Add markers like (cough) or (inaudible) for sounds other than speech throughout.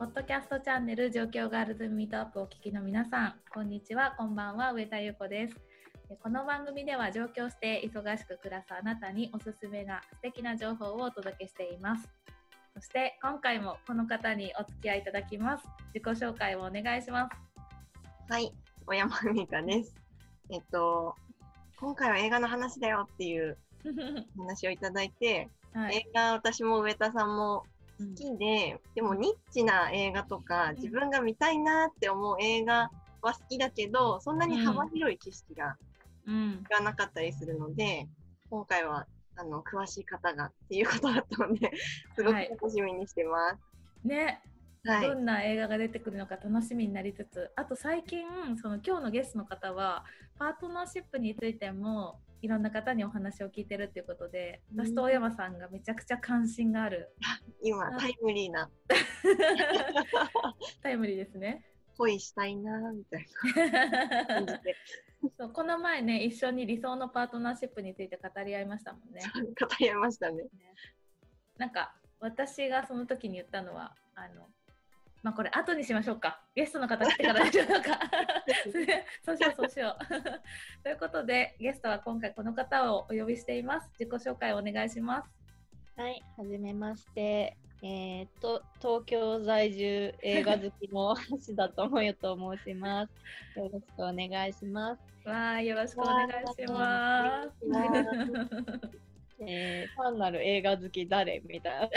ポッドキャストチャンネル状況ガールズミートアップをお聞きの皆さん、こんにちは、こんばんは、上田優子です。この番組では上京して忙しく暮らすあなたにおすすめな素敵な情報をお届けしています。そして今回もこの方にお付き合いいただきます。自己紹介をお願いします。はい、小山美香です。えっと、今回は映画の話だよっていう話をいただいて、(laughs) はい、映画私も上田さんも好きで、でもニッチな映画とか、自分が見たいなって思う映画は好きだけど、そんなに幅広い知識が,、がなかったりするので、今回はあの詳しい方がっていうことだったので、すごく楽しみにしてます。はい、ね、はい、どんな映画が出てくるのか楽しみになりつつあと最近その今日のゲストの方はパートナーシップについてもいろんな方にお話を聞いてるっていうことで、私と大山さんがめちゃくちゃ関心がある。今、タイムリーな。(laughs) タイムリーですね。恋したいなみたいな (laughs) そうこの前ね一緒に理想のパートナーシップについて語り合いましたもんね。語り合いましたね。なんか私がその時に言ったのはあのまあこれ後にしましょうか。ゲストの方来てからでしょうか。(laughs) そうしようそうしよう。(laughs) ということでゲストは今回この方をお呼びしています。自己紹介をお願いします。はい、はじめまして。えー、と東京在住映画好きの橋田智代と申します。(laughs) よろしくお願いします。わあ、よろしくお願いします。えー、単なる映画好き誰みたいな。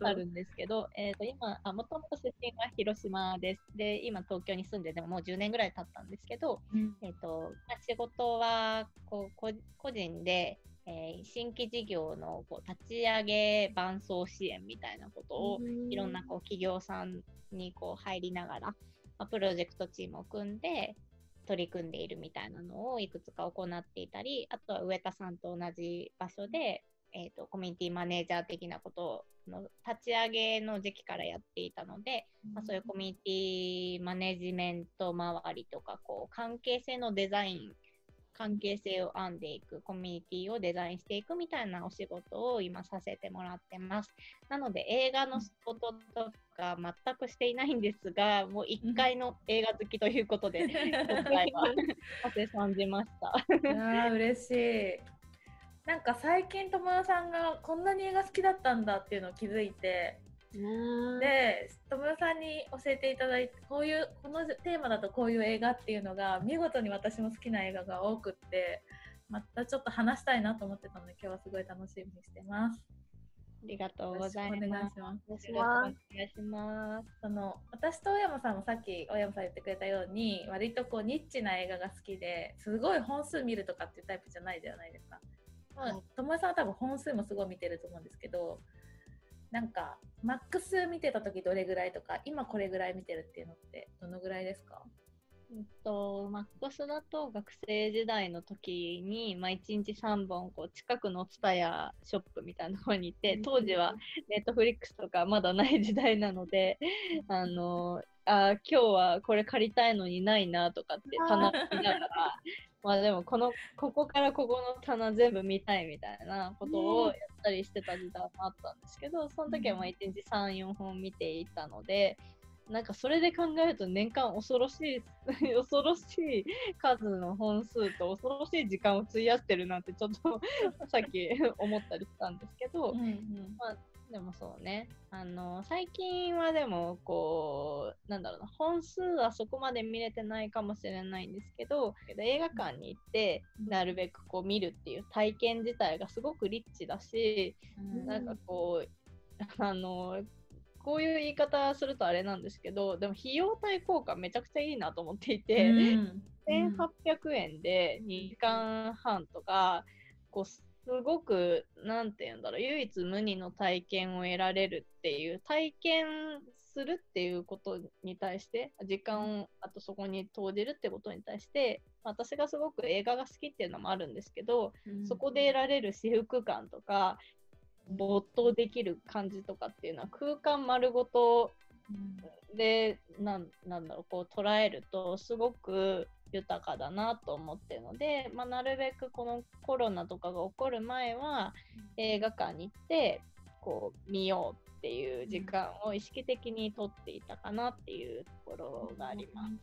あるんですけど、えーと、今もともと出身が広島です。で今東京に住んででももう10年ぐらい経ったんですけど、うん、えーとまあ、仕事はこう個人で、えー、新規事業のこう立ち上げ伴走支援みたいなことを、いろんなこう企業さんにこう入りながら、まあ、プロジェクトチームを組んで取り組んでいるみたいなのをいくつか行っていたり、あとは上田さんと同じ場所で、えーと、コミュニティマネージャー的なことの立ち上げの時期からやっていたので、うん、まあ、そういうコミュニティマネジメント周りとかこう関係性のデザイン関係性を編んでいく、コミュニティをデザインしていくみたいなお仕事を今させてもらってます。なので映画の仕事とか全くしていないんですが、もう1回の映画好きということで、今回はさせさんじました。あ嬉しい。なんか最近友達さんがこんなに映画好きだったんだっていうのを気づいてで友よさんに教えていただいてこういうこのテーマだとこういう映画っていうのが見事に私も好きな映画が多くってまたちょっと話したいなと思ってたので今日はすごい楽しみにしてます。ありがとうございます。お願いします。お願いします。その私と大山さんもさっき大山さん言ってくれたように割とこうニッチな映画が好きですごい本数見るとかっていうタイプじゃないじゃないですか。まあ、友達さんは多分本数もすごい見てると思うんですけどなんかマックス見てた時どれぐらいとか今これぐらい見てるっていうのってどのぐらいですか？えっと、マックスだと学生時代の時に、まあ、1日3本こう近くのツタヤショップみたいなところに行って当時はネットフリックスとかまだない時代なのであのあ今日はこれ借りたいのにないなとかって棚見ながらまあでもこのここからここの棚全部見たいみたいなことをやったりしてた時代もあったんですけどその時はまあ1日34本見ていたのでなんかそれで考えると年間恐ろしい (laughs) 恐ろしい数の本数と恐ろしい時間を費やしてるなんてちょっと (laughs) さっき思ったりしたんですけど、うんうん、まあ、でもそうね。あの最近はでもこうなんだろうな本数はそこまで見れてないかもしれないんですけど映画館に行ってなるべくこう見るっていう体験自体がすごくリッチだし、うん、なんかこうあのこういう言い方するとあれなんですけどでも費用対効果めちゃくちゃいいなと思っていて、うん、1800円で2時間半とかこうすごく何て言うんだろう唯一無二の体験を得られるっていう体験するっていうことに対して時間をあとそこに投じるってことに対して私がすごく映画が好きっていうのもあるんですけど、うん、そこで得られる私服感とか没頭できる感じとかっていうのは空間丸ごとで、うん、なんなんだろうこう捉えるとすごく豊かだなと思ってるので、まあ、なるべくこのコロナとかが起こる前は映画館に行ってこう見ようっていう時間を意識的にとっていたかなっていうところがあります。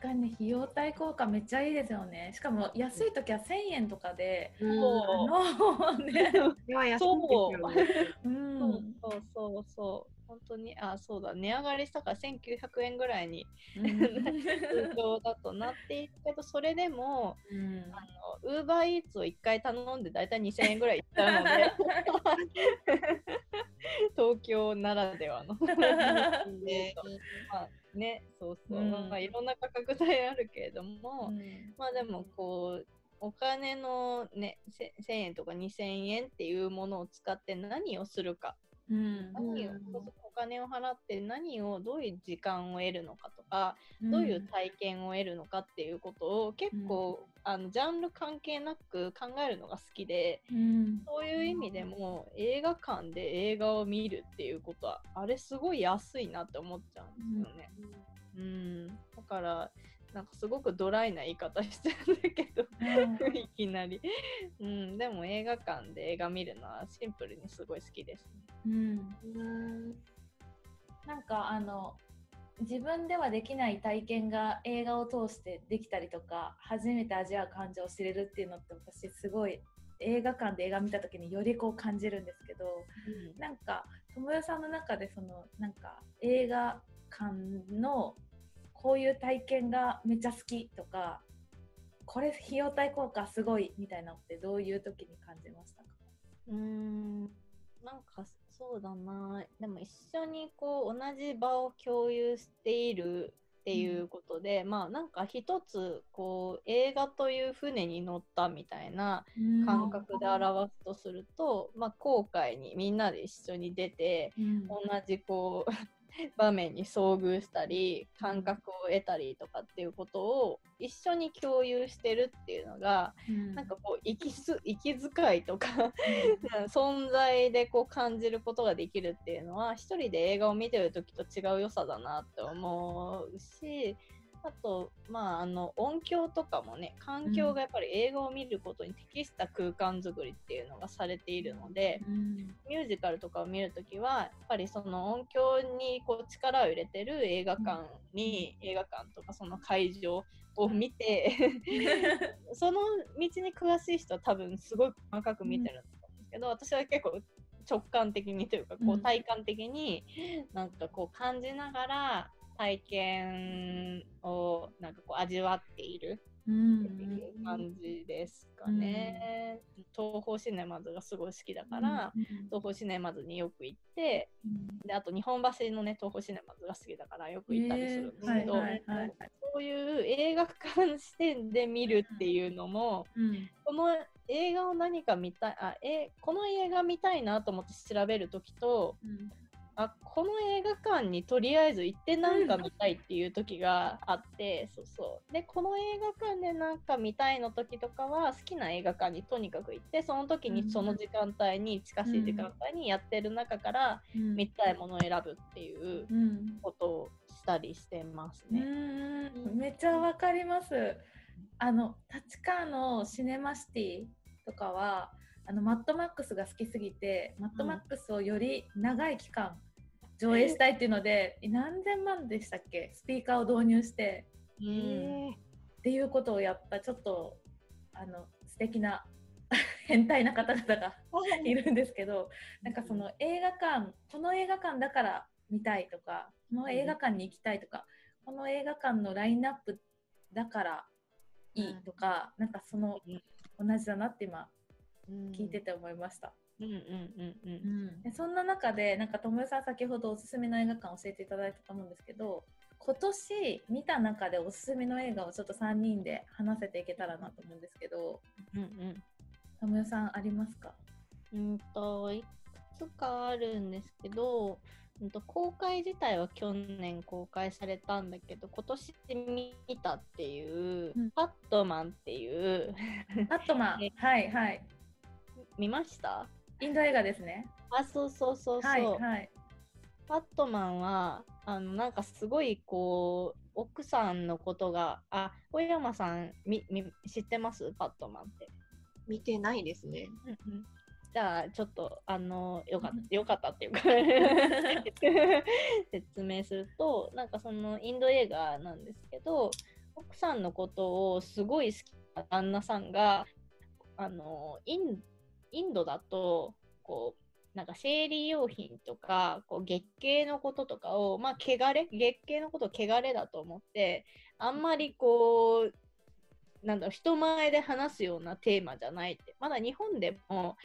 確かに費用対効果めっちゃいいですよね。しかも安い時は1000円とかで、そうあの (laughs) ね、そう。そうそうそう。本当に、あ、そうだ、値上がりしたから1900円ぐらいに (laughs) 通常だとなっているけど、それでも、ウーバーイーツを1回頼んで大体2000円ぐらいいっちゃうので、(laughs) 東京ならではの。ね。まあね、そうそう、うん、まあ、いろんな価格帯あるけれども、うん、まあでもこうお金のね1000円とか2000円っていうものを使って何をするか。うん、何をお金を払って何をどういう時間を得るのかとか、うん、どういう体験を得るのかっていうことを結構、うん、あのジャンル関係なく考えるのが好きで、そういう意味でも映画館で映画を見るっていうことはあれすごい安いなって思っちゃうんですよね。うん。だからなんかすごくドライな言い方してるんだけど、うん、(laughs) いきなり、うん、でも映画館で映画見るのはシンプルにすごい好きです、うん、なんかあの自分ではできない体験が映画を通してできたりとか初めて味わう感情を知れるっていうのって私すごい映画館で映画見た時によりこう感じるんですけど、うん、なんか友よさんの中でそのなんか映画館のこういう体験がめっちゃ好きとかこれ費用対効果すごいみたいなのってどういう時に感じましたか？うん。なんかそうだな。でも一緒にこう同じ場を共有しているっていうことで、うん、まあなんか一つこう映画という船に乗ったみたいな感覚で表すとすると、うん、まあ航海にみんなで一緒に出て、うん、同じこう (laughs) 場面に遭遇したり感覚を得たりとかっていうことを一緒に共有してるっていうのが、うん、なんかこう息す息遣いとか (laughs) 存在でこう感じることができるっていうのは一人で映画を見てる時と違う良さだなって思うしあと、まあ、あの音響とかもね環境がやっぱり映画を見ることに適した空間づくりっていうのがされているので、うん、ミュージカルとかを見るときはやっぱりその音響にこう力を入れてる映画館に、うん、映画館とかその会場を見て (laughs) その道に詳しい人は多分すごい細かく見てると思うんですけど、私は結構直感的にというかこう体感的になんかこう感じながら体験をなんかこう味わっているっていう感じですかね。うん、東宝シネマズがすごい好きだから、うん、東宝シネマズによく行って、うん、であと日本橋のね東宝シネマズが好きだからよく行ったりするんですけど、そういう映画館視点で見るっていうのも、この映画を何か見たいあえこの映画見たいなと思って調べる時と、あこの映画館にとりあえず行ってなんか見たいっていう時があって、そうそうでこの映画館でなんか見たいの時とかは好きな映画館にとにかく行ってその時にその時間帯に近しい時間帯にやってる中から見たいものを選ぶっていうことをしたりしてますね。めっちゃわかります。あの立川のシネマシティとかはあのマッドマックスが好きすぎてマッドマックスをより長い期間上映したいっていうので、何千万でしたっけ？スピーカーを導入して、うん、っていうことをやったちょっとあの素敵な (laughs) 変態な方々がいるんですけどなんかその映画館この映画館だから見たいとかこの映画館に行きたいとか、この映画館のラインナップだからいいとか、なんかその同じだなって今聞いてて思いました。うんうんうんうん、そんな中でなんか友よさん先ほどおすすめの映画館教えていただいたと思うんですけど今年見た中でおすすめの映画をちょっと3人で話せていけたらなと思うんですけど、うんうん、友よさんありますか？うんといくつかあるんですけど、うんと公開自体は去年公開されたんだけど今年見たっていう、うん、パットマンっていう。パットマン。(laughs) はいはい見ました？インド映画ですね。あ、そうそうそうそう。はい、はい、パットマンは、あの、なんかすごい、こう、奥さんのことが、あ、小山さん、み、み、知ってます？パットマンって。見てないですね。うんうんじゃあちょっとあのよかったよかったっていうか (laughs) 説明するとなんかそのインド映画なんですけど奥さんのことをすごい好きな旦那さんがあのインインドだとこうなんか生理用品とかこう月経のこととかをまあ汚れ月経のことを汚れだと思ってあんまりこうなんだろう人前で話すようなテーマじゃないってまだ日本でも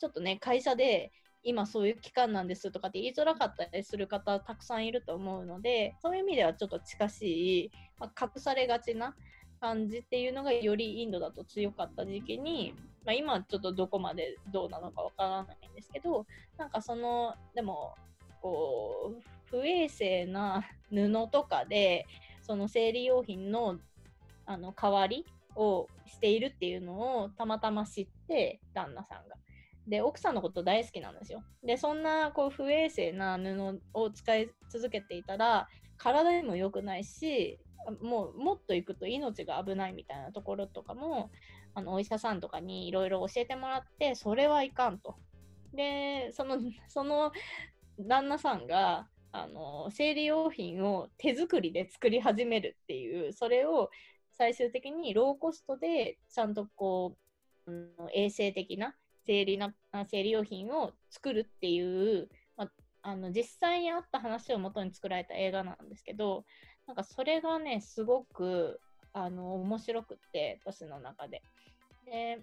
ちょっとね会社で今そういう期間なんですとかって言いづらかったりする方たくさんいると思うのでそういう意味ではちょっと近しい、まあ、隠されがちな感じっていうのがよりインドだと強かった時期に、まあ、今ちょっとどこまでどうなのかわからないんですけどなんかそのでもこう不衛生な布とかでその生理用品のあの代わりをしているっていうのをたまたま知って旦那さんが。で奥さんのこと大好きなんですよ。でそんなこう不衛生な布を使い続けていたら体にも良くないしもうもっと行くと命が危ないみたいなところとかもあのお医者さんとかにいろいろ教えてもらってそれはいかんと。でその (laughs) その旦那さんがあの生理用品を手作りで作り始めるっていうそれを最終的にローコストでちゃんとこう、うん、衛生的な生理な生理用品を作るっていう、まあ、の実際にあった話をもとに作られた映画なんですけどなんかそれがねすごくあの面白くって私の中で。で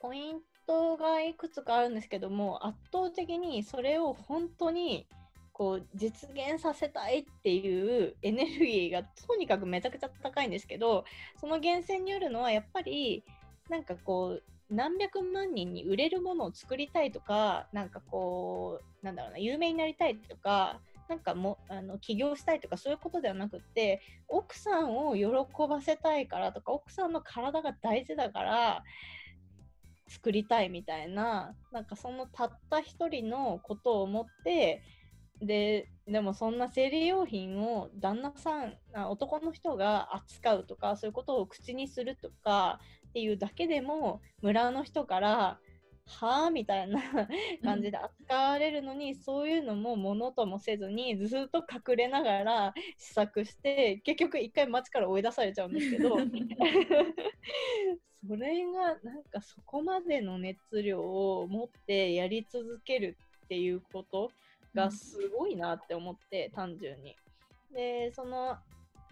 ポイントがいくつかあるんですけども圧倒的にそれを本当にこう実現させたいっていうエネルギーがとにかくめちゃくちゃ高いんですけどその源泉によるのはやっぱりなんかこう何百万人に売れるものを作りたいとかなんかこうなんだろうな有名になりたいとかなんかもあの起業したいとかそういうことではなくって奥さんを喜ばせたいからとか奥さんの体が大事だから作りたいみたいななんかそのたった一人のことを思ってででもそんな生理用品を旦那さん男の人が扱うとかそういうことを口にするとかっていうだけでも村の人からはあ？みたいな感じで扱われるのに、うん、そういうのもものともせずにずっと隠れながら試作して結局一回街から追い出されちゃうんですけど。(laughs) それがなんかそこまでの熱量を持ってやり続けるっていうことがすごいなって思って、単純に。でその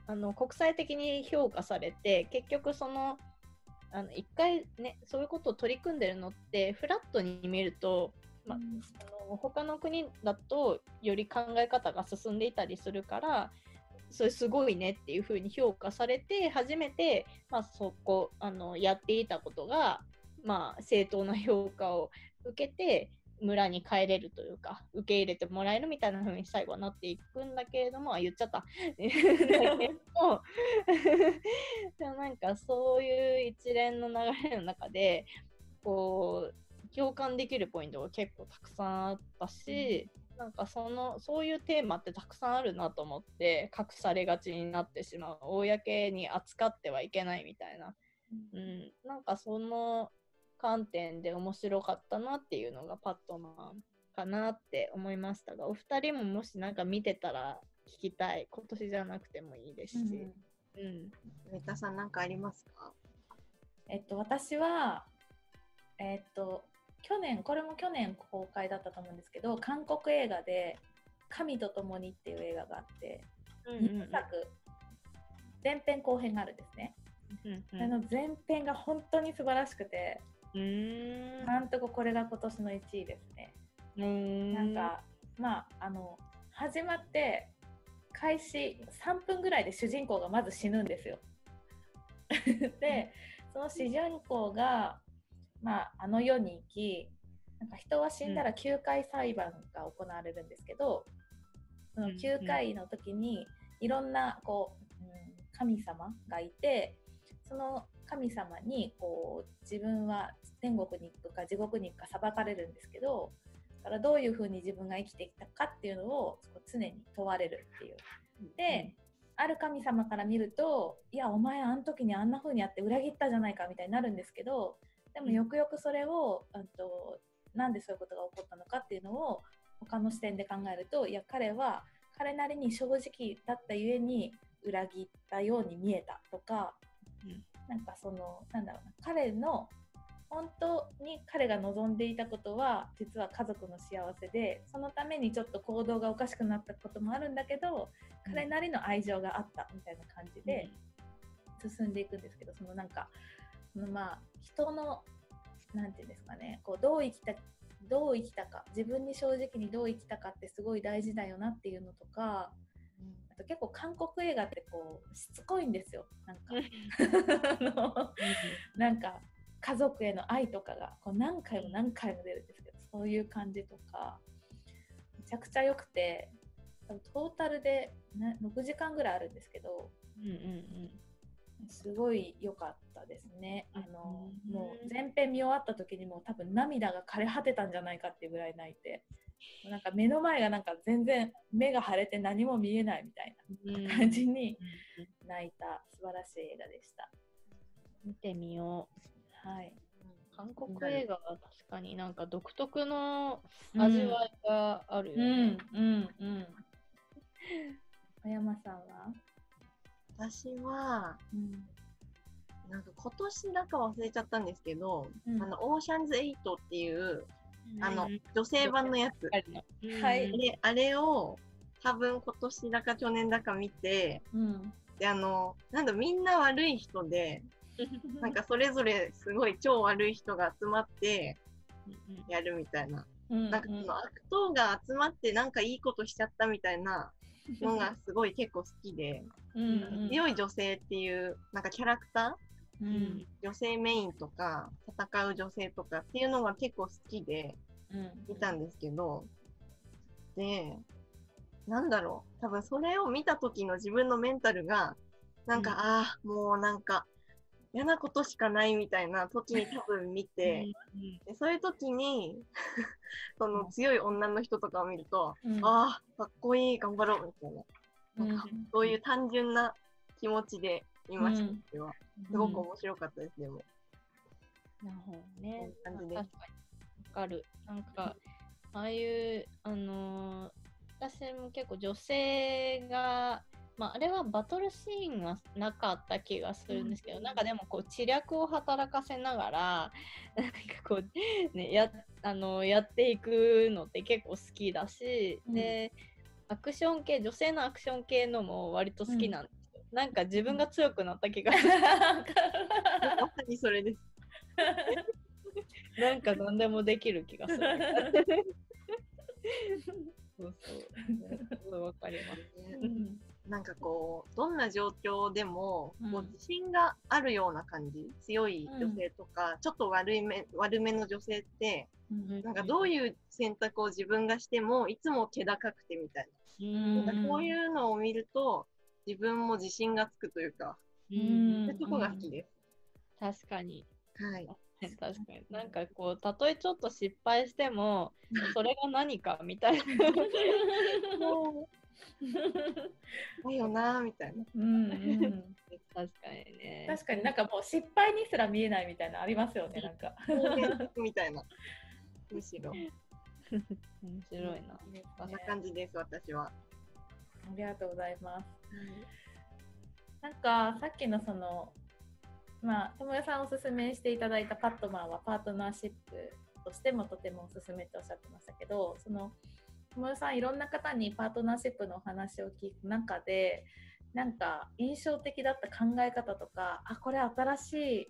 あの国際的に評価されて結局そのあの一回ねそういうことを取り組んでるのってフラットに見ると、まあ、あの他の国だとより考え方が進んでいたりするからそれすごいねっていうふうに評価されて初めて、まあ、そこあのやっていたことが、まあ、正当な評価を受けて村に帰れるというか受け入れてもらえるみたいな風に最後はなっていくんだけれどもあ言っちゃった。(laughs) (laughs) でも (laughs) でもなんかそういう一連の流れの中でこう共感できるポイントが結構たくさんあったし、うん、なんかそのそういうテーマってたくさんあるなと思って隠されがちになってしまう。公に扱ってはいけないみたいな、うん、うん、なんかその観点で面白かったなっていうのがパットマンかなって思いましたがお二人ももし何か見てたら聞きたい今年じゃなくてもいいですし。うん。上田さん何かありますか？えっと私はえっと去年これも去年公開だったと思うんですけど韓国映画で「神と共に」っていう映画があって、うんうんうん、作前編後編があるんですね。うんうん、あの前編が本当に素晴らしくてうん。なんとかこれが今年の1位ですね。うん。なんかまああの始まって開始3分ぐらいで主人公がまず死ぬんですよ。(laughs) でその主人公が、まあ、あの世に行きなんか人は死んだら9回裁判が行われるんですけど、その9回の時にいろんなこう、うん、神様がいてその神様にこう自分は天国に行くか地獄に行くか裁かれるんですけどだからどういうふうに自分が生きてきたかっていうのを常に問われるっていう。で、ある神様から見るといやお前あの時にあんな風にやって裏切ったじゃないかみたいになるんですけどでもよくよくそれを、うんとなんでそういうことが起こったのかっていうのを他の視点で考えるといや彼は彼なりに正直だったゆえに裏切ったように見えたとか、うん、なんかそのなんだろうな彼の本当に彼が望んでいたことは実は家族の幸せでそのためにちょっと行動がおかしくなったこともあるんだけど、うん、彼なりの愛情があったみたいな感じで進んでいくんですけどそのなんかそのまあ人の何て言うんですかねこうどう生きたどう生きたか自分に正直にどう生きたかってすごい大事だよなっていうのとか、うん、あと結構韓国映画ってこうしつこいんですよ。なんか。(laughs) なんか家族への愛とかがこう何回も何回も出るんですけどそういう感じとかめちゃくちゃ良くてトータルで、ね、6時間ぐらいあるんですけど、うんうんうん。すごい良かったですね。あの、もう前編見終わった時にも多分涙が枯れ果てたんじゃないかっていうぐらい泣いて、なんか目の前がなんか全然目が腫れて何も見えないみたいな感じに泣いた素晴らしい映画でした。見てみよう。はい。韓国映画は確かになんか独特の味わいがあるよね。うん、うん、うん。小山さんは？私は、うん、なんか今年だか忘れちゃったんですけど、うん、あのオーシャンズ8っていう、あの女性版のやつ、はい、であれを多分今年だか去年だか見て、うん、であのなんだみんな悪い人で (laughs) なんかそれぞれすごい超悪い人が集まってやるみたいな。なんかその悪党が集まってなんかいいことしちゃったみたいなのがすごい結構好きで、うんうん、強い女性っていうなんかキャラクター、うん、女性メインとか戦う女性とかっていうのが結構好きで見たんですけど、うん、でなんだろう。多分それを見た時の自分のメンタルがなんか、うん、ああもうなんか嫌なことしかないみたいな時に多分見て、でそういう時に (laughs) その強い女の人とかを見ると、うん、ああかっこいい頑張ろうみたいな。なんかそういう単純な気持ちで見ました、うん、はすごく面白かったです、でも。なるほどね。感じで。確かに。わかる。なんか、ああいう、あのー、私も結構女性がまあ、あれはバトルシーンはなかった気がするんですけど、うん、なんかでもこう知略を働かせながら (laughs) なんかこう、ね、やあのやっていくのって結構好きだし、うん、でアクション系女性のアクション系のも割と好きなんでなんか自分が強くなった気が (laughs) する。まさにそれです。なんか何でもできる気がする。そうそう。わかります。なんかこうどんな状況でも、こう自信があるような感じ強い女性とか、うん、ちょっと悪いめ悪めの女性って、うん、なんかどういう選択を自分がしてもいつも気高くてみたいな,、なんかこういうのを見ると自分も自信がつくというか、うん、そこが好きです。確かに。はい。確かに。なんかこう、たとえちょっと失敗しても、それが何かみたいな。だよなみたいな。うん、うん、確かにね。確かになんかもう失敗にすら見えないみたいなありますよね、なんか。みたいな。むしろ。面白いな。こんな感じです、私は。ありがとうございます。なんかさっきのその、まあ、友也さんおすすめしていただいたパットマンはパートナーシップとしてもとてもおすすめっておっしゃってましたけど、その友よさんいろんな方にパートナーシップのお話を聞く中でなんか印象的だった考え方とかあこれ新しい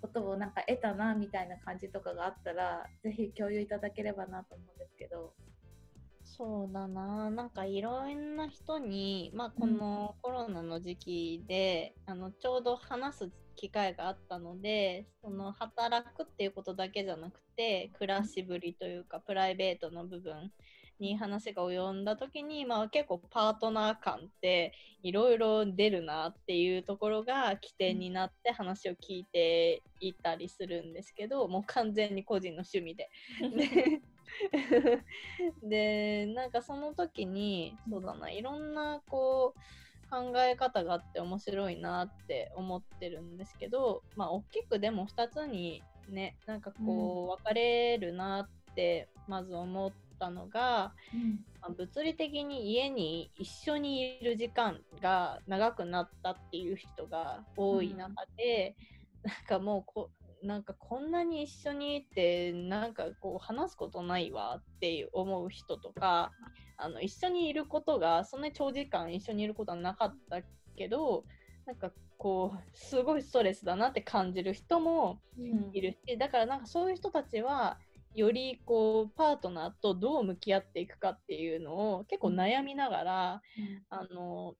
ことをなんか得たなみたいな感じとかがあったらぜひ共有いただければなと思うんですけど。そうだな。なんかいろんな人に、まあ、このコロナの時期で、うん、あのちょうど話す機会があったのでその働くっていうことだけじゃなくて暮らしぶりというかプライベートの部分に話が及んだ時に、まあ、結構パートナー感っていろいろ出るなっていうところが起点になって話を聞いていたりするんですけどもう完全に個人の趣味で。(laughs) で (laughs) なんかその時にそうだないろんなこう考え方があって面白いなって思ってるんですけどまあ大きくでも2つにねなんかこう分かれるなっってまず思ったのが、まあ物理的に家に一緒にいる時間が長くなったっていう人が多い中で、なんかもうこなんかこんなに一緒にいてなんかこう話すことないわって思う人とかあの一緒にいることがそんなに長時間一緒にいることはなかったけどなんかこうすごいストレスだなって感じる人もいるし、うん、だからなんかそういう人たちはよりこうパートナーとどう向き合っていくかっていうのを結構悩みながら、うん、あの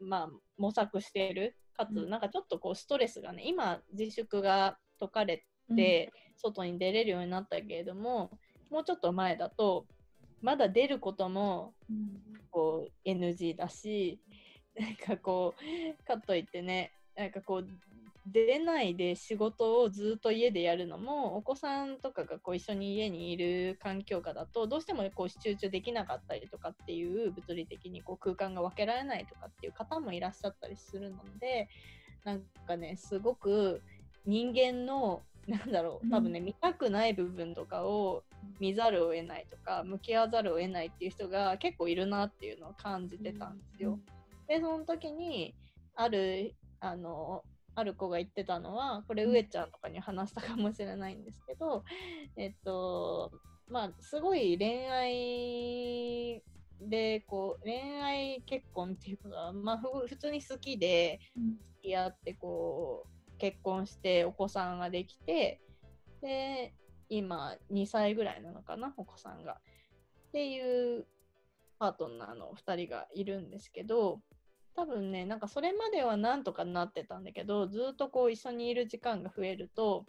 まあ模索しているかつなんかちょっとこうストレスがね今自粛が解かれて外に出れるようになったけれども、もうちょっと前だとまだ出ることもこう NG だしなんかこうかといってねなんかこう出ないで仕事をずっと家でやるのもお子さんとかがこう一緒に家にいる環境下だとどうしてもこう集中できなかったりとかっていう物理的にこう空間が分けられないとかっていう方もいらっしゃったりするのでなんかねすごく人間のなんだろう多分ね、うん、見たくない部分とかを見ざるを得ないとか向き合わざるを得ないっていう人が結構いるなっていうのを感じてたんですよ。うん、でその時にあるあのある子が言ってたのはこれ上ちゃんとかに話したかもしれないんですけど、えっとまあすごい恋愛でこう恋愛結婚っていうか、まあ、普通に好きで付き合ってこう結婚してお子さんができてで今2歳ぐらいなのかなお子さんが。っていうパートナーの2人がいるんですけど多分ねなんかそれまではなんとかなってたんだけどずっとこう一緒にいる時間が増えると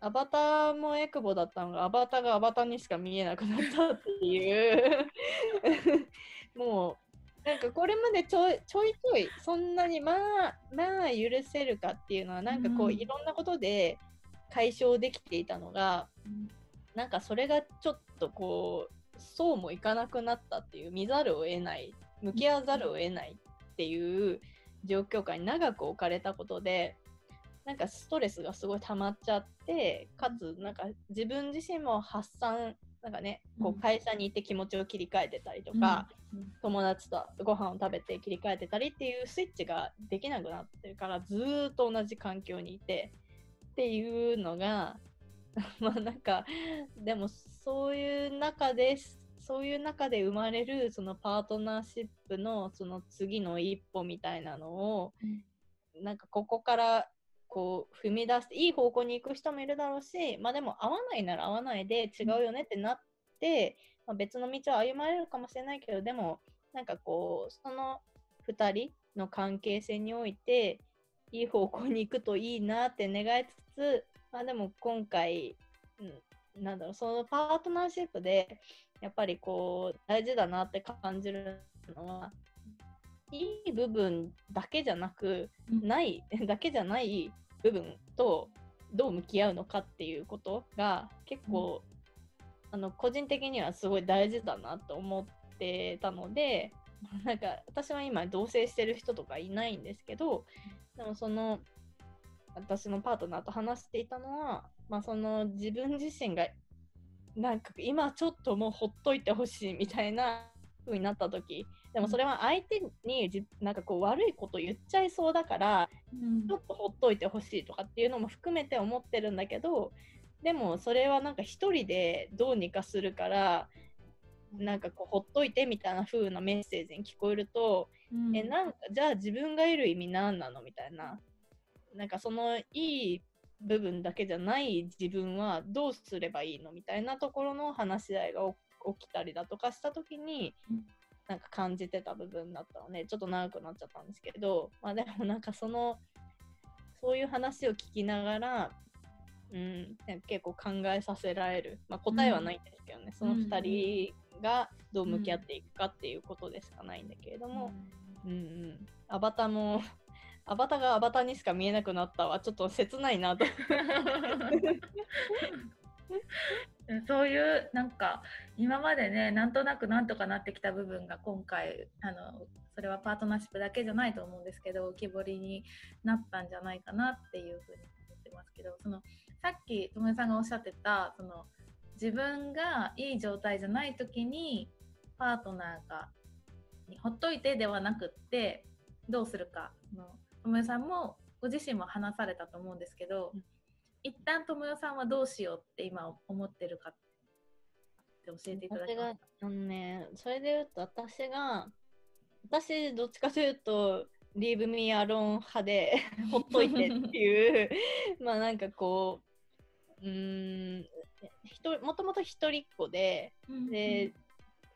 アバターもエクボだったのがアバターがアバターにしか見えなくなったっていう。(laughs) もうなんかこれまでちょいちょいそんなにまあまあ許せるかっていうのはなんかこう、いろんなことで解消できていたのが、うん、なんかそれがちょっとこうそうもいかなくなったっていう見ざるを得ない向き合わざるを得ないっていう状況下に長く置かれたことでなんかストレスがすごい溜まっちゃってかつなんか自分自身も発散なんかね、こう会社に行って気持ちを切り替えてたりとか、うん、友達とご飯を食べて切り替えてたりっていうスイッチができなくなってるからずっと同じ環境にいてっていうのが (laughs) まあなんかでもそういう中でそういう中で生まれるそのパートナーシップのその次の一歩みたいなのを、うん、なんかここからこう踏み出していい方向に行く人もいるだろうし、まあ、でも合わないなら合わないで違うよねってなって、まあ、別の道を歩まれるかもしれないけどでもなんかこうその2人の関係性においていい方向に行くといいなって願いつつ、まあ、でも今回、うん、なんだろうそのパートナーシップでやっぱりこう大事だなって感じるのはいい部分だけじゃなく、ない、(laughs) だけじゃない部分とどう向き合うのかっていうことが結構、うん、あの個人的にはすごい大事だなと思ってたので (laughs) なんか私は今同棲してる人とかいないんですけどでもその私のパートナーと話していたのは、まあ、その自分自身がなんか今ちょっともうほっといてほしいみたいな風になった時でもそれは相手にじなんかこう悪いこと言っちゃいそうだから、うん、ちょっとほっといてほしいとかっていうのも含めて思ってるんだけどでもそれはなんか一人でどうにかするからなんかこうほっといてみたいな風なメッセージに聞こえると、うん、えなんかじゃあ自分がいる意味何なのみたいな。なんかそのいい部分だけじゃない自分はどうすればいいのみたいなところの話し合いが起きたりだとかした時に、なんか感じてた部分だったのでちょっと長くなっちゃったんですけど、まあ、でもなんかそのそういう話を聞きながら、うん、結構考えさせられる、まあ、答えはないんですけどね、うん、その2人がどう向き合っていくかっていうことでしかないんだけれども、うん、うん、アバタもアバターがアバターにしか見えなくなったはちょっと切ないなと。そういうなんか今までねなんとなくなんとかなってきた部分が今回あのそれはパートナーシップだけじゃないと思うんですけど浮き彫りになったんじゃないかなっていうふうに思ってますけどそのさっき友枝さんがおっしゃってたその自分がいい状態じゃない時にパートナーがにほっといてではなくってどうするかの友よさんもご自身も話されたと思うんですけど、うん、一旦友よさんはどうしようって今思ってるかって教えていただけますか？あのねそれで言うと私が私どっちかというとリーブミーアローン派で (laughs) ほっといてっていうまあなんかこううんもともと一人っ子で、で、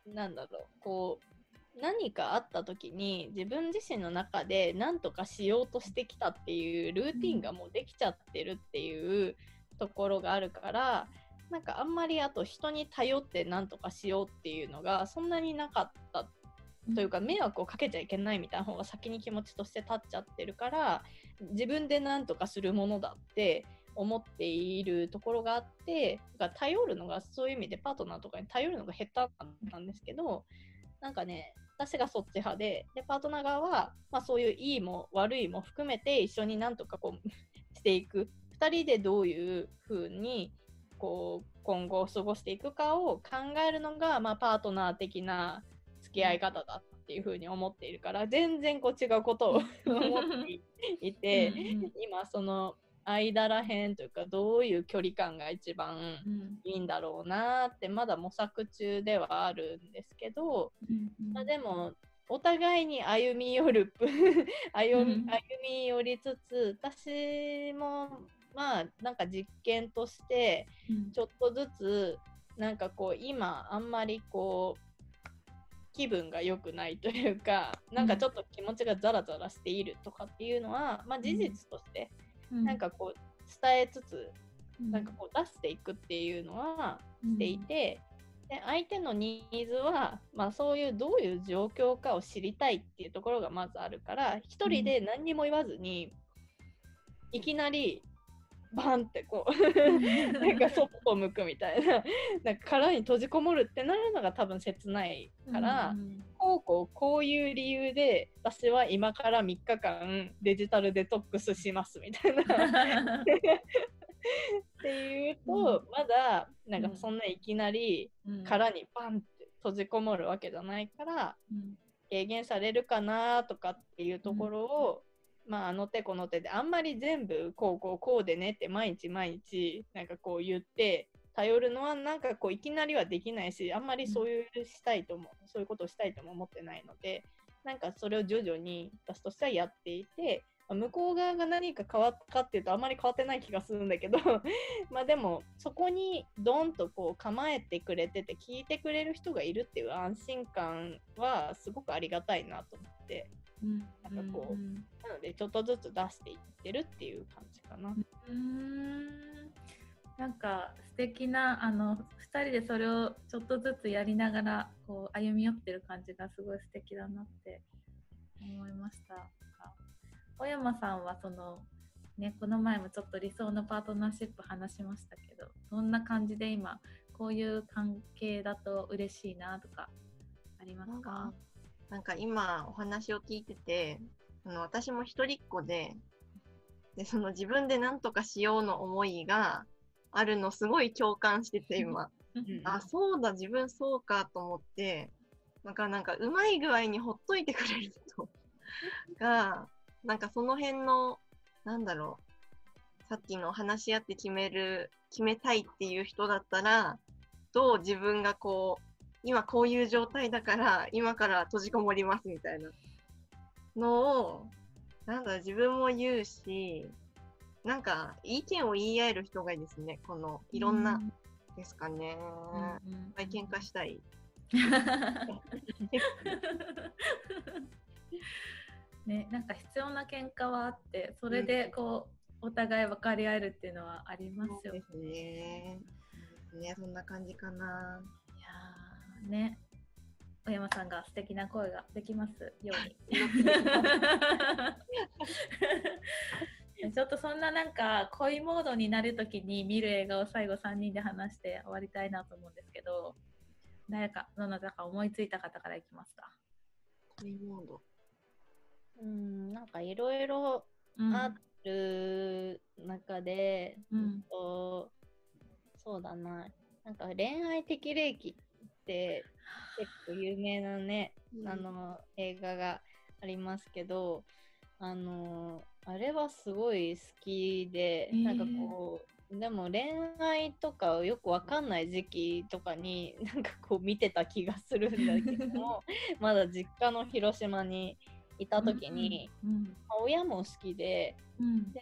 なんだろうこう何かあった時に自分自身の中で何とかしようとしてきたっていうルーティンがもうできちゃってるっていうところがあるからなんかあんまりあと人に頼って何とかしようっていうのがそんなになかったというか迷惑をかけちゃいけないみたいな方が先に気持ちとして立っちゃってるから自分で何とかするものだって思っているところがあってが頼るのがそういう意味でパートナーとかに頼るのが下手なんですけどなんかね私がそっち派ででパートナー側は、まあ、そういういいも悪いも含めて一緒になんとかこう (laughs) していく。2人でどういう風にこう今後過ごしていくかを考えるのが、まあ、パートナー的な付き合い方だっていうふうに思っているから全然こう違うことを (laughs) 思っていて今その間らへんというかどういう距離感が一番いいんだろうなってまだ模索中ではあるんですけど、まあ、でもお互いに歩み寄る (laughs) 歩み歩み寄りつつ私もまあなんか実験としてちょっとずつなんかこう今あんまりこう気分が良くないというかなんかちょっと気持ちがザラザラしているとかっていうのは、まあ、事実としてなんかこう伝えつつ、なんかこう出していくっていうのはしていて、で相手のニーズは、まあ、そういうどういう状況かを知りたいっていうところがまずあるから1人で何にも言わずに、いきなりバンってこうなんかそっぽ向くみたいな。(laughs) なんか殻に閉じこもるってなるのが多分切ないから、うんうん、こうこうこういう理由で私は今から3日間デジタルデトックスしますみたいな。っていうと、うん、まだなんかそんないきなり殻にバンって閉じこもるわけじゃないから、うん、軽減されるかなとかっていうところを、まあ、あの手この手であんまり全部こうこうこうでねって毎日毎日なんかこう言って頼るのはなんかこういきなりはできないしあんまりそういうしたいとも、うん、そういうことをしたいとも思ってないのでなんかそれを徐々に私としてはやっていて向こう側が何か変わったかっていうとあんまり変わってない気がするんだけど (laughs) まあでもそこにドンとこう構えてくれてて聞いてくれる人がいるっていう安心感はすごくありがたいなと思って。なんかこう、なのでちょっとずつ出していってるっていう感じかな。うんなんか素敵なあの2人でそれをちょっとずつやりながらこう歩み寄ってる感じがすごい素敵だなって思いました。小山さんはそのね、この前もちょっと理想のパートナーシップ話しましたけどどんな感じで今こういう関係だと嬉しいなとかありますか？なんか今お話を聞いてて、あの私も一人っ子で、で、その自分で何とかしようの思いがあるのすごい共感してて (laughs) 今。あ、そうだ、自分そうかと思って、なんかなんかうまい具合にほっといてくれる人 (laughs) が、なんかその辺の、なんだろう、さっきの話し合って決める、決めたいっていう人だったら、どう自分がこう、今こういう状態だから今から閉じこもりますみたいなのをなんだ自分も言うしなんか意見を言い合える人がいいですね。このいろんな、ですかね、うん、いっぱい喧嘩したい。(laughs) ねなんか必要な喧嘩はあってそれでこう、うん、お互い分かり合えるっていうのはありますよ。ね。ね。そんな感じかな。ね。小山さんが素敵な声ができますように。(laughs) ちょっとそんななんか恋モードになるときに見る映画を最後3人で話して終わりたいなと思うんですけど誰かどなたか思いついた方からいきますか？恋モード？うんなんかいろいろある中で、うん、とそうだな。なんか恋愛的霊気って結構有名なね、あの映画がありますけど、あのあれはすごい好きで、なんかこうでも恋愛とかよくわかんない時期とかに (laughs) なんかこう見てた気がするんだけども (laughs) まだ実家の広島にいた時に、うんうん、まあ、親も好きで、うん、で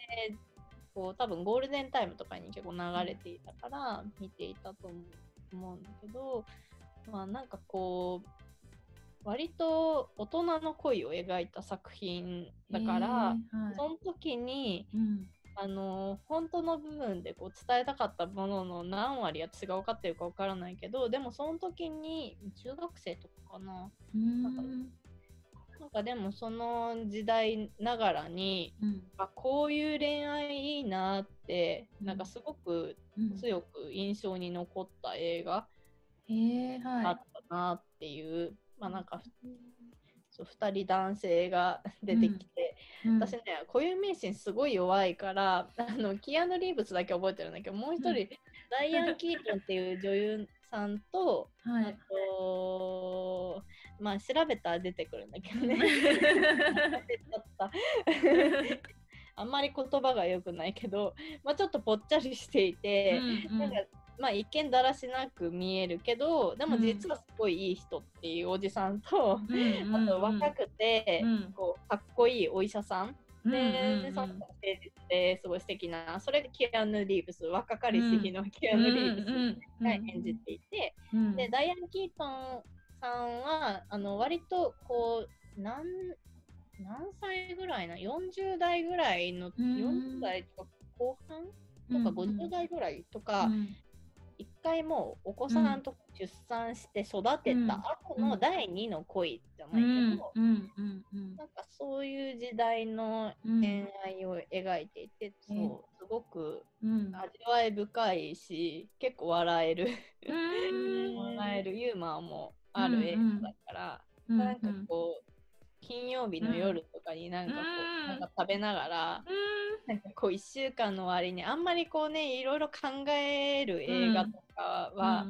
こう多分ゴールデンタイムとかに結構流れていたから見ていたと思うんだけどまあなんかこう割と大人の恋を描いた作品だから、はい、その時に、うん、あの本当の部分でこう伝えたかったものの何割私が分かってるか分からないけどでもその時に中学生とかかな。なん。かなんかでもその時代ながらに、うん、あこういう恋愛いいなってなんかすごく強く印象に残った映画だったなっていう、まあなんかそう2人男性が出てきて、うん、私ね固有名詞すごい弱いからあのキアヌ・リーブスだけ覚えてるんだけどもう一人、うん、ダイアン・キートンっていう女優さんと、はい、あとまあ調べたら出てくるんだけどね。(laughs) あんまり言葉が良くないけど、まあ、ちょっとぽっちゃりしていて、うんうん、なんかまあ一見だらしなく見えるけどでも実はすごいいい人っていうおじさんと、うん、(laughs) あと若くて、うん、こうかっこいいお医者さん。で、その誠実ですごい素敵なそれがキアヌ・リーブス若かりし日のキアヌ・リーブスが演じていて、でダイアン・キートンさんはあの割とこう何何歳ぐらいな？40代ぐらいの、うん、40代とか後半？とか50代ぐらいとか、一回もうお子さんと出産して育てた後の第2の恋じゃないけど、なんかそういう時代の恋愛を描いていて、そうすごく味わい深いし結構笑える。(laughs) 笑える。ユーモアもある映画だから、なんかこう金曜日の夜とかになんかこう、なんか食べながら、なんかこう1週間の終わりにあんまりこうねいろいろ考える映画とかは、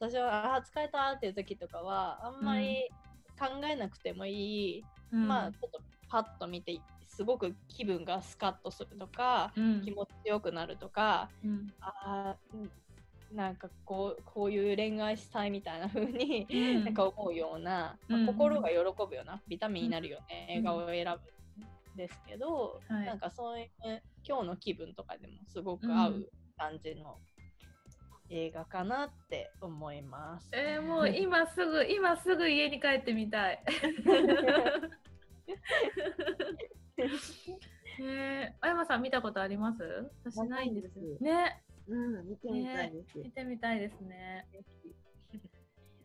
私はあ疲れたっていう時とかはあんまり考えなくてもいい、まあちょっとパッと見てすごく気分がスカッとするとか、気持ちよくなるとか、あなんかこうこういう恋愛したいみたいな風に、うん、なんか思うような、まあ、心が喜ぶようなビタミンになるよね、うん、映画を選ぶんですけど、はい、なんかそういう今日の気分とかでもすごく合う感じの映画かなって思います。えー、もう今すぐ (laughs) 今すぐ家に帰ってみたい。(laughs) (laughs) え。ー、あやまさん見たことあります？私ないんです。ね。うん、見てみたいです。ね、見てみたいですね。い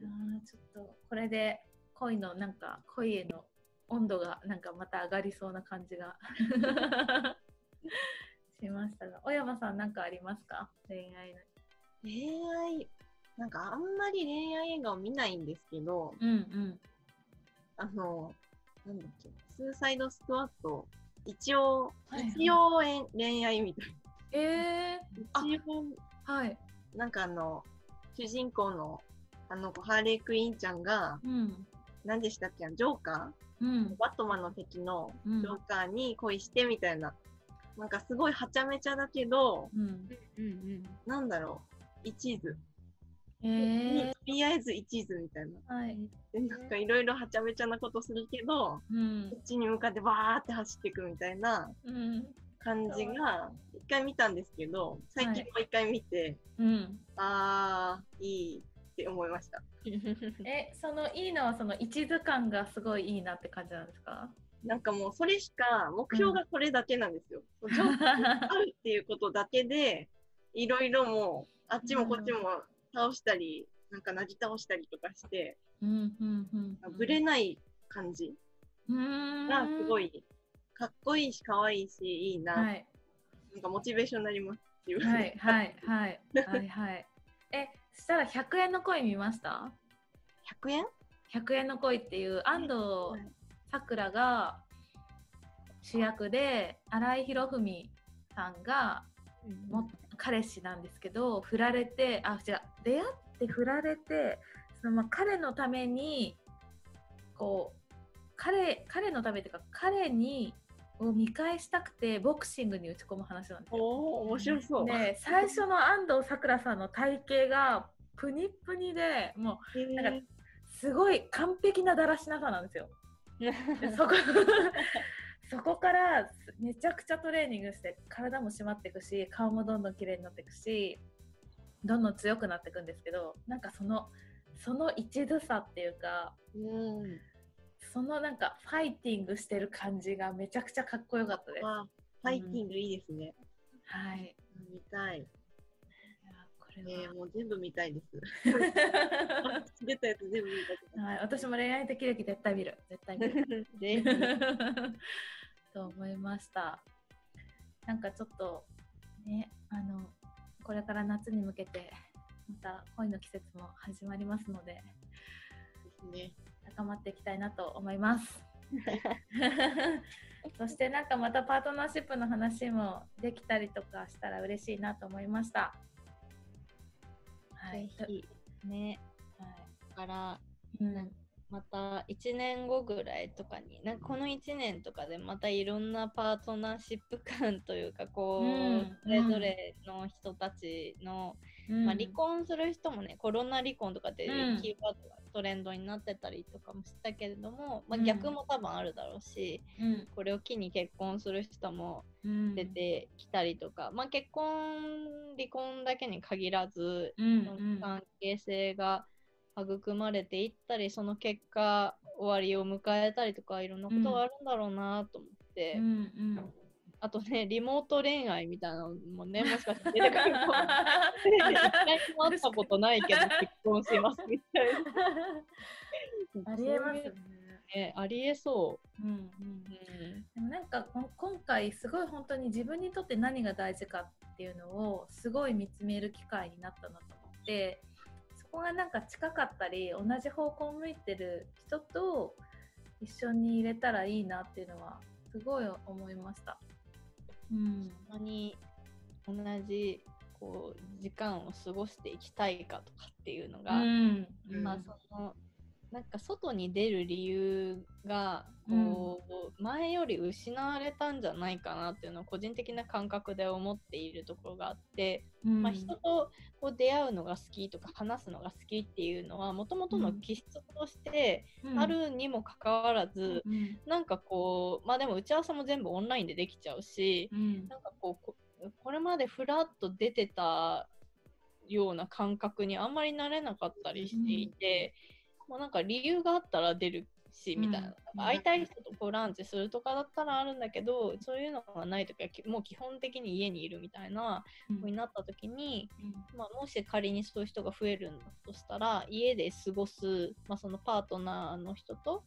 やちょっとこれで恋のなんか恋への温度がなんかまた上がりそうな感じが (laughs) しましたが、小山さんなんかありますか？恋愛の。恋愛、なんかあんまり恋愛映画を見ないんですけど、うんうん、あの、なんだっけ、スーサイドスクワット、一応、はいはい、一応恋愛みたいな。えー、一応、はい。なんかあの、主人公の、あのハーレークイーンちゃんが、うん、何でしたっけ、ジョーカー、うん、バットマンの敵のジョーカーに恋してみたいな、うん、なんかすごいはちゃめちゃだけど、うん。うんうん、なんだろう、一途。えー、とりあえず一途みたいな。はい、でなんかいろいろはちゃめちゃなことするけど、うん、こっちに向かってバーって走っていくみたいな、うん、感じが一回見たんですけど最近も一回見て、はい、うん、あーいいって思いました。(laughs) えそのいいのはその一途感がすごいいいなって感じなんですか？なんかもうそれしか目標がこれだけなんですよ。うん、情報があるっていうことだけで (laughs) いろいろもうあっちもこっちも倒したり、うん、なんかなぎ倒したりとかして、うんうんうん、ぶれない感じがすごいかっこいいし、かわいいし、いいな。はい、なんかモチベーションになります。はい、はい、はい。はい、はい。(laughs) え、そしたら100円の恋見ました？100円 ?100 円の恋っていう安藤さくらが主役で、新井博文さんがも彼氏なんですけど振られてあ違う出会って振られてそのまあ彼のためにこう彼彼のためというか彼にを見返したくてボクシングに打ち込む話なんですよ。おお面白そう。で最初の安藤サクラさんの体型がプニプニでもうなんかすごい完璧なだらしなさなんですよ。で (laughs) そこ (laughs) そこからめちゃくちゃトレーニングして体も締まっていくし顔もどんどん綺麗になっていくしどんどん強くなっていくんですけどなんかそのその一途さっていうか、うん、そのなんかファイティングしてる感じがめちゃくちゃかっこよかったです。ファイティングいいですね。うん、はい。見たい。これは、もう全部見たいです。(laughs) 出たやつ全部見たはい、私も恋愛的歴絶対見る。絶対見る。(laughs) と思いました。なんかちょっとね、あのこれから夏に向けてまた恋の季節も始まりますので。ですね。高まっていきたいなと思います。(laughs) そしてなんかまたパートナーシップの話もできたりとかしたら嬉しいなと思いました。はい。ね。はい。から、うん、また1年後ぐらいとかになんかこの1年とかでまたいろんなパートナーシップ感というかこう、うん、それぞれの人たちの、うん、まあ、離婚する人もねコロナ離婚とかってキーワードがトレンドになってたりとかもしたけれども、まあ、逆も多分あるだろうし、うん、これを機に結婚する人も出てきたりとか、まあ、結婚離婚だけに限らず、関係性が育まれていったりその結果終わりを迎えたりとかいろんなことがあるんだろうなと思って、うんうん、あとねリモート恋愛みたいなのもね (laughs) もしかして出てくるかも一回も会ったことないけど結婚しますみたいな。あ (laughs) りえますね。ね、ありえそう。うんうんうん、でもなんか今回すごい本当に自分にとって何が大事かっていうのをすごい見つめる機会になったなと思ってこがなんか近かったり同じ方向を向いてる人と一緒に入れたらいいなっていうのはすごい思いました。うん、そん。なに同じこう時間を過ごしていきたいかとかっていうのが、うん、まあそのなんか外に出る理由がこう、うん、前より失われたんじゃないかなっていうのを個人的な感覚で思っているところがあって、うん、まあ、人とこう出会うのが好きとか話すのが好きっていうのはもともとの気質としてあるにもかかわらず、うん、なんかこうまあでも打ち合わせも全部オンラインでできちゃうし、うん、なんかこうこれまでふらっと出てたような感覚にあんまり慣れなかったりしていて。うんまあ、なんか理由があったら出るしみたいな、うん、会いたい人とこうランチするとかだったらあるんだけどそういうのがない時はもう基本的に家にいるみたいなふうになった時に、うん、まあ、もし仮にそういう人が増えるんだとしたら家で過ごす、まあ、そのパートナーの人と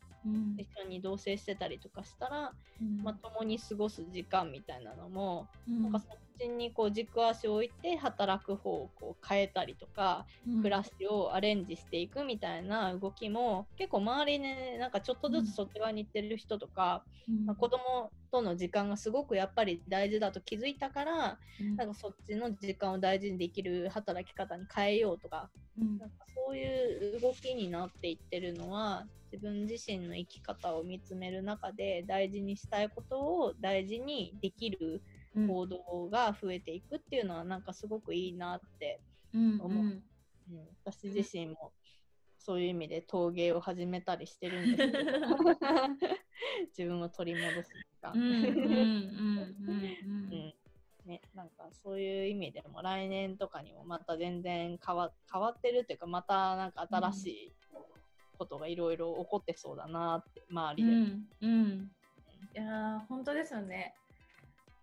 一緒に同棲してたりとかしたら、うん、まあ、共に過ごす時間みたいなのも、なんかそっちにこう軸足を置いて働く方をこう変えたりとか、暮らしをアレンジしていくみたいな動きも結構周りねなんかちょっとずつそっち側に行ってる人とか、まあ、子供との時間がすごくやっぱり大事だと気づいたから、なんかそっちの時間を大事にできる働き方に変えようとか,、なんかそういう動きになっていってるのは自分自身の生き方を見つめる中で大事にしたいことを大事にできる行動が増えていくっていうのはなんかすごくいいなって思う、うん、う。ん、私自身もそういう意味で陶芸を始めたりしてるんですけど。(laughs) 自分を取り戻すか。ね、なんかそういう意味でも来年とかにもまた全然変わ変わってるっていうかまたなんか新しいことがいろいろ起こってそうだなって周りで、うんうん、いや本当ですよね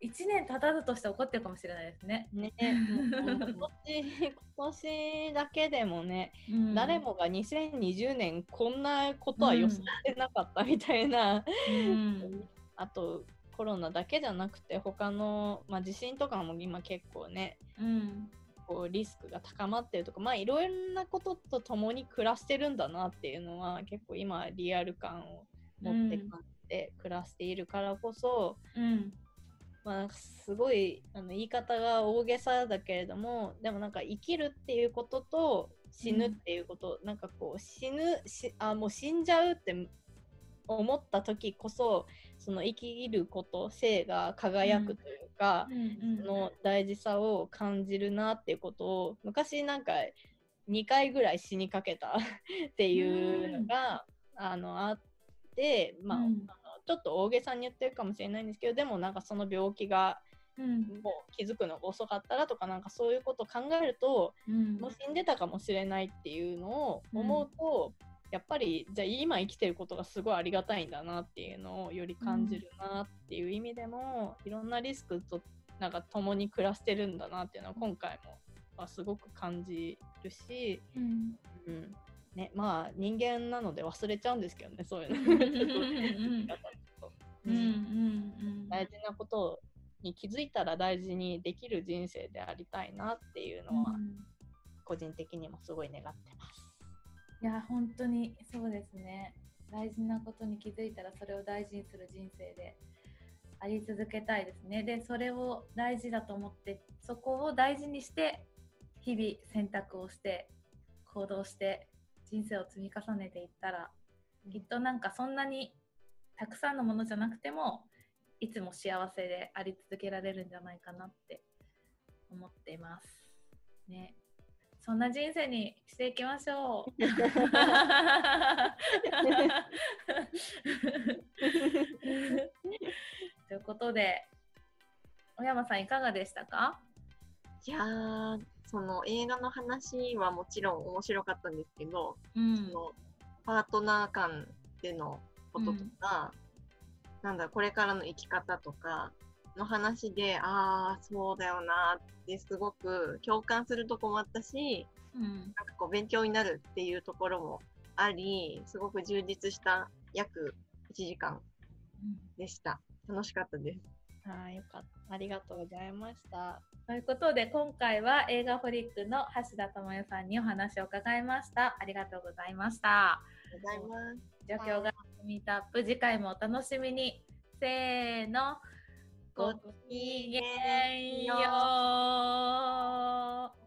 1年経たずとして起こってるかもしれないですね。ね (laughs) 今年今年だけでもね、うん、誰もが2020年こんなことは予想してなかったみたいな、うん、(laughs) あとコロナだけじゃなくて他の、まあ、地震とかも今結構ね、うん、こうリスクが高まってるとかまあいろんなことと共に暮らしてるんだなっていうのは結構今リアル感を持って感じて暮らしているからこそ、うん、まあ、すごいあの言い方が大げさだけれどもでもなんか生きるっていうことと死ぬっていうこと、うん、なんかこう死ぬしあもう死んじゃうって思った時こそその生きること生が輝くというか、うんその大事さを感じるなっていうことを昔なんか2回ぐらい死にかけたっていうのが、うん、あのあってまあ、うん、ちょっと大げさに言ってるかもしれないんですけどでもなんかその病気がうん、もう気づくのが遅かったらとかなんかそういうことを考えると、うん、もう死んでたかもしれないっていうのを思うと、うん、やっぱりじゃあ今生きてることがすごいありがたいんだなっていうのをより感じるなっていう意味でも、いろんなリスクとなんか共に暮らしてるんだなっていうのは今回もはすごく感じるし、うんね、まあ人間なので忘れちゃうんですけどねそういうの。大事なことに気づいたら大事にできる人生でありたいなっていうのは、個人的にもすごい願ってます。いや本当にそうですね。大事なことに気づいたらそれを大事にする人生であり続けたいですね。でそれを大事だと思ってそこを大事にして日々選択をして行動して人生を積み重ねていったらきっとなんかそんなにたくさんのものじゃなくてもいつも幸せであり続けられるんじゃないかなって思っています。ね。そんな人生にしていきましょう。(laughs) ということで、小山さんいかがでしたか？いやその映画の話はもちろん面白かったんですけど、うん、そのパートナー間でのこととか、うん、なんだこれからの生き方とかの話でああそうだよなってすごく共感するとこもあったし、うん、なんかこう勉強になるっていうところもありすごく充実した約1時間でした、うん、楽しかったですあよかった。ありがとうございました。ということで、今回は映画ホリックの橋田智代さんにお話を伺いました。ありがとうございました。ありがとうございます。状況がミートアップ、次回もお楽しみに。せーの。ごきげんよう。